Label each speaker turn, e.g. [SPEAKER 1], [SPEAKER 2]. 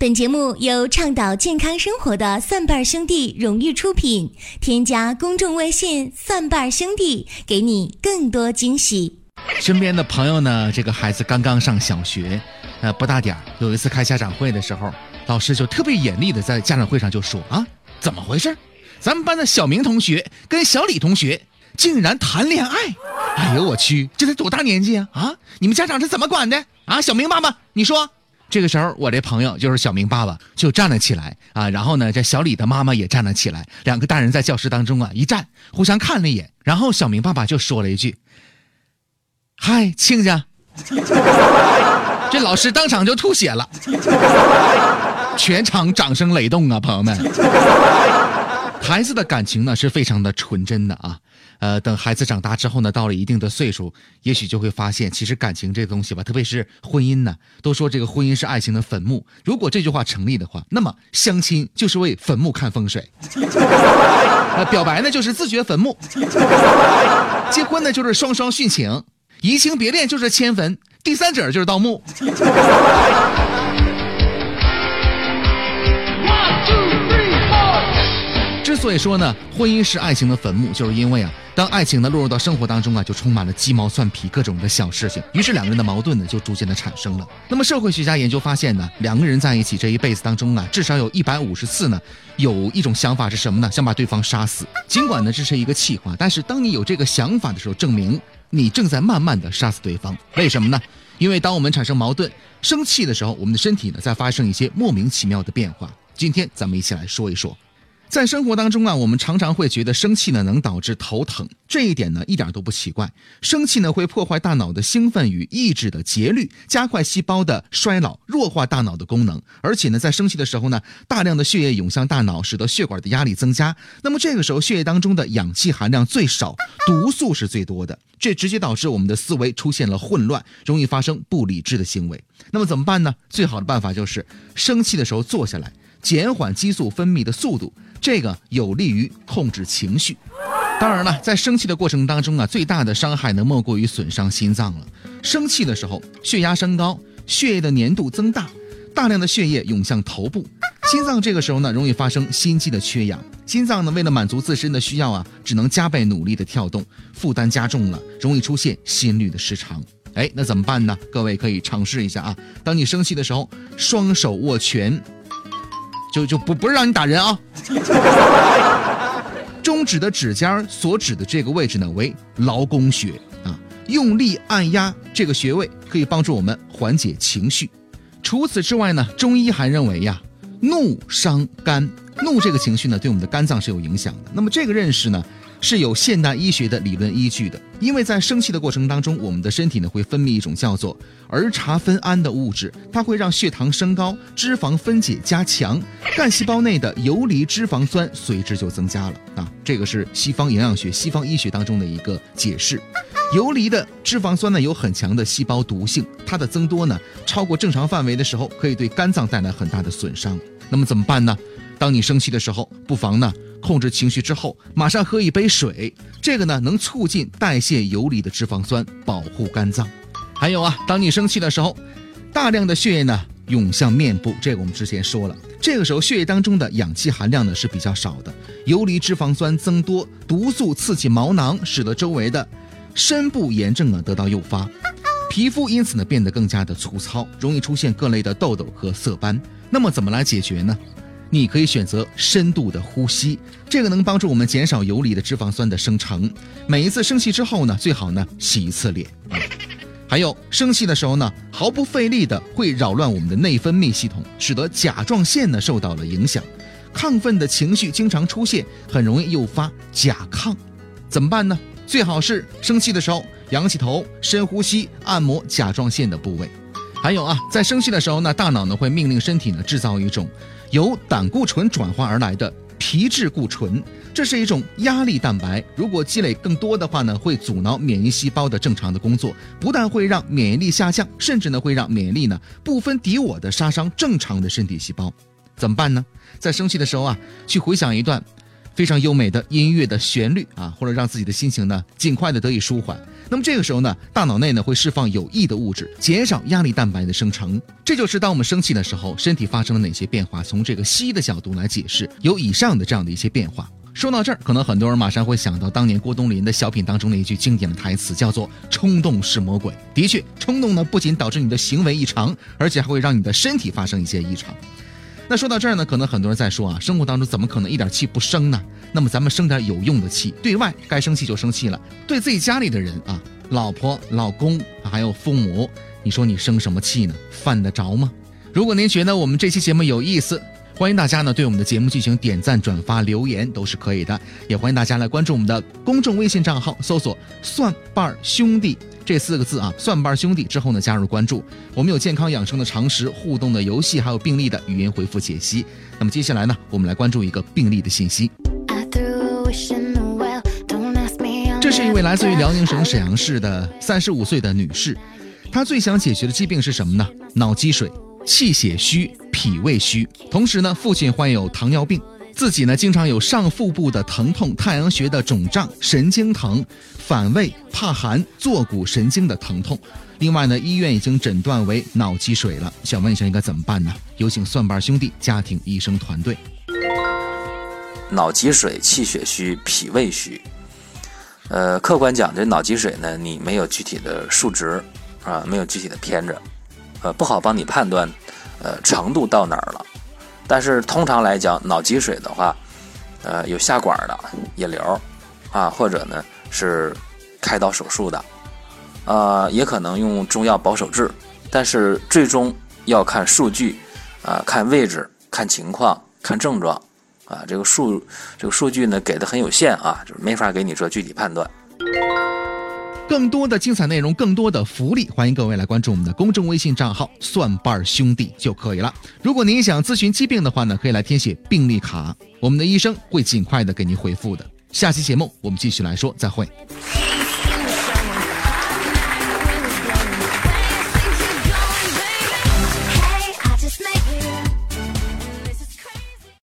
[SPEAKER 1] 本节目由倡导健康生活的蒜瓣兄弟荣誉出品。添加公众微信“蒜瓣兄弟”，给你更多惊喜。
[SPEAKER 2] 身边的朋友呢，这个孩子刚刚上小学，呃，不大点儿。有一次开家长会的时候，老师就特别严厉的在家长会上就说啊，怎么回事？咱们班的小明同学跟小李同学竟然谈恋爱！哎呦我去，这才多大年纪啊？啊，你们家长是怎么管的啊？小明爸爸，你说。这个时候，我这朋友就是小明爸爸，就站了起来啊。然后呢，这小李的妈妈也站了起来，两个大人在教室当中啊一站，互相看了一眼。然后小明爸爸就说了一句：“嗨，亲家。”这老师当场就吐血了，全场掌声雷动啊，朋友们。孩子的感情呢是非常的纯真的啊。呃，等孩子长大之后呢，到了一定的岁数，也许就会发现，其实感情这东西吧，特别是婚姻呢，都说这个婚姻是爱情的坟墓。如果这句话成立的话，那么相亲就是为坟墓看风水，呃，表白呢就是自掘坟墓，结婚呢就是双双殉情，移情别恋就是迁坟，第三者就是盗墓。之所以说呢，婚姻是爱情的坟墓，就是因为啊，当爱情呢落入到生活当中啊，就充满了鸡毛蒜皮各种的小事情，于是两个人的矛盾呢就逐渐的产生了。那么社会学家研究发现呢，两个人在一起这一辈子当中啊，至少有一百五十次呢，有一种想法是什么呢？想把对方杀死。尽管呢这是一个气话，但是当你有这个想法的时候，证明你正在慢慢的杀死对方。为什么呢？因为当我们产生矛盾、生气的时候，我们的身体呢在发生一些莫名其妙的变化。今天咱们一起来说一说。在生活当中啊，我们常常会觉得生气呢能导致头疼，这一点呢一点都不奇怪。生气呢会破坏大脑的兴奋与抑制的节律，加快细胞的衰老，弱化大脑的功能。而且呢，在生气的时候呢，大量的血液涌向大脑，使得血管的压力增加。那么这个时候，血液当中的氧气含量最少，毒素是最多的，这直接导致我们的思维出现了混乱，容易发生不理智的行为。那么怎么办呢？最好的办法就是生气的时候坐下来，减缓激素分泌的速度。这个有利于控制情绪。当然了，在生气的过程当中啊，最大的伤害呢，莫过于损伤心脏了。生气的时候，血压升高，血液的粘度增大，大量的血液涌向头部，心脏这个时候呢，容易发生心肌的缺氧。心脏呢，为了满足自身的需要啊，只能加倍努力的跳动，负担加重了，容易出现心律的失常。哎，那怎么办呢？各位可以尝试一下啊，当你生气的时候，双手握拳。就就不不是让你打人啊！中指的指尖所指的这个位置呢，为劳宫穴啊，用力按压这个穴位，可以帮助我们缓解情绪。除此之外呢，中医还认为呀，怒伤肝，怒这个情绪呢，对我们的肝脏是有影响的。那么这个认识呢？是有现代医学的理论依据的，因为在生气的过程当中，我们的身体呢会分泌一种叫做儿茶酚胺的物质，它会让血糖升高，脂肪分解加强，干细胞内的游离脂肪酸随之就增加了啊。这个是西方营养学、西方医学当中的一个解释。游离的脂肪酸呢有很强的细胞毒性，它的增多呢超过正常范围的时候，可以对肝脏带来很大的损伤。那么怎么办呢？当你生气的时候，不妨呢。控制情绪之后，马上喝一杯水，这个呢能促进代谢游离的脂肪酸，保护肝脏。还有啊，当你生气的时候，大量的血液呢涌向面部，这个我们之前说了，这个时候血液当中的氧气含量呢是比较少的，游离脂肪酸增多，毒素刺激毛囊，使得周围的深部炎症啊得到诱发，皮肤因此呢变得更加的粗糙，容易出现各类的痘痘和色斑。那么怎么来解决呢？你可以选择深度的呼吸，这个能帮助我们减少游离的脂肪酸的生成。每一次生气之后呢，最好呢洗一次脸。还有生气的时候呢，毫不费力的会扰乱我们的内分泌系统，使得甲状腺呢受到了影响。亢奋的情绪经常出现，很容易诱发甲亢。怎么办呢？最好是生气的时候仰起头，深呼吸，按摩甲状腺的部位。还有啊，在生气的时候呢，大脑呢会命令身体呢制造一种。由胆固醇转化而来的皮质固醇，这是一种压力蛋白。如果积累更多的话呢，会阻挠免疫细胞的正常的工作，不但会让免疫力下降，甚至呢会让免疫力呢不分敌我的杀伤正常的身体细胞。怎么办呢？在生气的时候啊，去回想一段非常优美的音乐的旋律啊，或者让自己的心情呢尽快的得以舒缓。那么这个时候呢，大脑内呢会释放有益的物质，减少压力蛋白的生成。这就是当我们生气的时候，身体发生了哪些变化。从这个西医的角度来解释，有以上的这样的一些变化。说到这儿，可能很多人马上会想到当年郭冬临的小品当中的一句经典的台词，叫做“冲动是魔鬼”。的确，冲动呢不仅导致你的行为异常，而且还会让你的身体发生一些异常。那说到这儿呢，可能很多人在说啊，生活当中怎么可能一点气不生呢？那么咱们生点有用的气，对外该生气就生气了，对自己家里的人啊，老婆、老公还有父母，你说你生什么气呢？犯得着吗？如果您觉得我们这期节目有意思，欢迎大家呢对我们的节目进行点赞、转发、留言都是可以的，也欢迎大家来关注我们的公众微信账号，搜索“蒜瓣兄弟”这四个字啊，“蒜瓣兄弟”之后呢加入关注。我们有健康养生的常识、互动的游戏，还有病例的语音回复解析。那么接下来呢，我们来关注一个病例的信息。这是一位来自于辽宁省沈阳市的三十五岁的女士，她最想解决的疾病是什么呢？脑积水。气血虚、脾胃虚，同时呢，父亲患有糖尿病，自己呢经常有上腹部的疼痛、太阳穴的肿胀、神经疼、反胃、怕寒、坐骨神经的疼痛。另外呢，医院已经诊断为脑积水了。想问一下应该怎么办呢？有请蒜瓣兄弟家庭医生团队。
[SPEAKER 3] 脑积水、气血虚、脾胃虚，呃，客观讲，这脑积水呢，你没有具体的数值啊，没有具体的偏着。呃，不好帮你判断，呃，程度到哪儿了。但是通常来讲，脑积水的话，呃，有下管的引流，啊，或者呢是开刀手术的，啊，也可能用中药保守治。但是最终要看数据，啊，看位置，看情况，看症状，啊，这个数这个数据呢给的很有限啊，就没法给你做具体判断。
[SPEAKER 2] 更多的精彩内容，更多的福利，欢迎各位来关注我们的公众微信账号“蒜瓣兄弟”就可以了。如果您想咨询疾病的话呢，可以来填写病历卡，我们的医生会尽快的给您回复的。下期节目我们继续来说，再会。